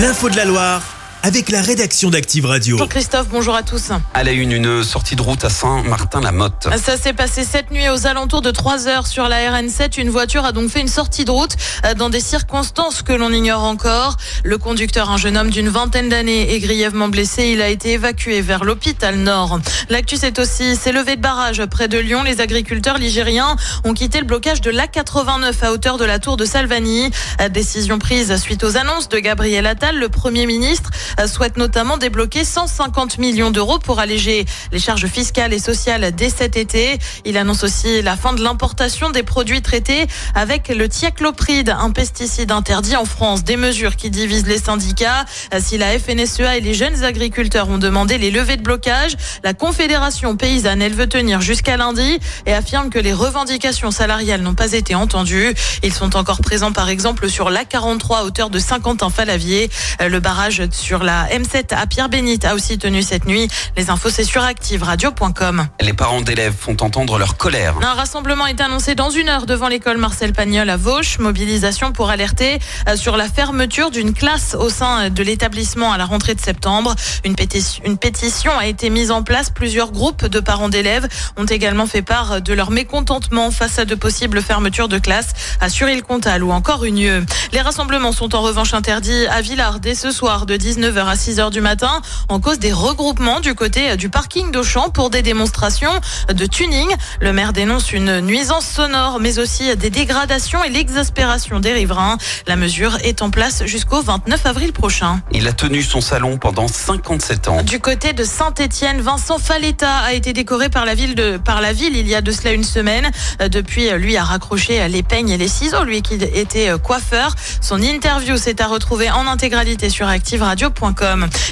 L'info de la Loire avec la rédaction d'Active Radio. Bonjour Christophe, bonjour à tous. À la une, une sortie de route à Saint-Martin-la-Motte. Ça s'est passé cette nuit aux alentours de 3 heures sur la RN7. Une voiture a donc fait une sortie de route euh, dans des circonstances que l'on ignore encore. Le conducteur, un jeune homme d'une vingtaine d'années, est grièvement blessé. Il a été évacué vers l'hôpital Nord. L'actu, c'est aussi s'est levé de barrage près de Lyon. Les agriculteurs ligériens ont quitté le blocage de l'A89 à hauteur de la tour de Salvani. Euh, décision prise suite aux annonces de Gabriel Attal, le Premier ministre souhaite notamment débloquer 150 millions d'euros pour alléger les charges fiscales et sociales dès cet été. Il annonce aussi la fin de l'importation des produits traités avec le thiaclopride, un pesticide interdit en France. Des mesures qui divisent les syndicats. Si la FNSEA et les jeunes agriculteurs ont demandé les levées de blocage, la Confédération paysanne, elle veut tenir jusqu'à lundi et affirme que les revendications salariales n'ont pas été entendues. Ils sont encore présents par exemple sur l'A43 à hauteur de Saint-Quentin-Falavier. Le barrage sur la M7 à Pierre-Bénite a aussi tenu cette nuit. Les infos, c'est sur activeradio.com. Les parents d'élèves font entendre leur colère. Un rassemblement est annoncé dans une heure devant l'école Marcel Pagnol à Vauche. Mobilisation pour alerter euh, sur la fermeture d'une classe au sein de l'établissement à la rentrée de septembre. Une pétition, une pétition a été mise en place. Plusieurs groupes de parents d'élèves ont également fait part de leur mécontentement face à de possibles fermetures de classes à Suril-Comtal ou encore Unieux. Les rassemblements sont en revanche interdits à Villard dès ce soir de 19 9h à 6h du matin en cause des regroupements du côté du parking d'Auchan pour des démonstrations de tuning. Le maire dénonce une nuisance sonore mais aussi des dégradations et l'exaspération des riverains. La mesure est en place jusqu'au 29 avril prochain. Il a tenu son salon pendant 57 ans. Du côté de Saint-Étienne, Vincent Faletta a été décoré par la ville de par la ville il y a de cela une semaine. Depuis, lui a raccroché les peignes et les ciseaux, lui qui était coiffeur. Son interview s'est à retrouver en intégralité sur Active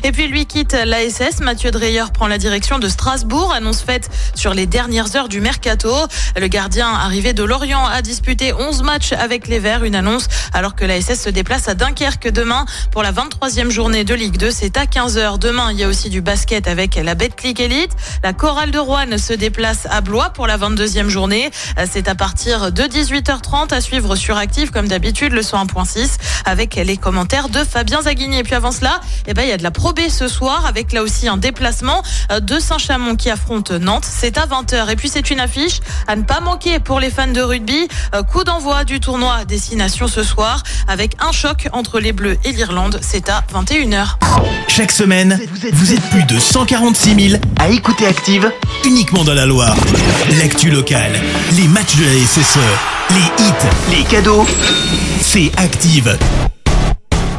Et puis lui quitte l'ASS. Mathieu Dreyer prend la direction de Strasbourg. Annonce faite sur les dernières heures du mercato. Le gardien arrivé de Lorient a disputé 11 matchs avec les Verts. Une annonce alors que l'ASS se déplace à Dunkerque demain pour la 23e journée de Ligue 2. C'est à 15h. Demain, il y a aussi du basket avec la Betclic Elite. La Chorale de Rouen se déplace à Blois pour la 22e journée. C'est à partir de 18h30 à suivre sur Active comme d'habitude le 101.6 avec les commentaires de Fabien Zaghini. Et puis avant cela, eh ben, il y a de la Pro ce soir avec là aussi un déplacement euh, de Saint-Chamond qui affronte Nantes. C'est à 20h. Et puis c'est une affiche à ne pas manquer pour les fans de rugby. Euh, coup d'envoi du tournoi Destination ce soir avec un choc entre les Bleus et l'Irlande. C'est à 21h. Chaque semaine, vous êtes plus de 146 000 à écouter Active uniquement dans la Loire. L'actu locale, les matchs de la SSE, les hits, les cadeaux, c'est Active.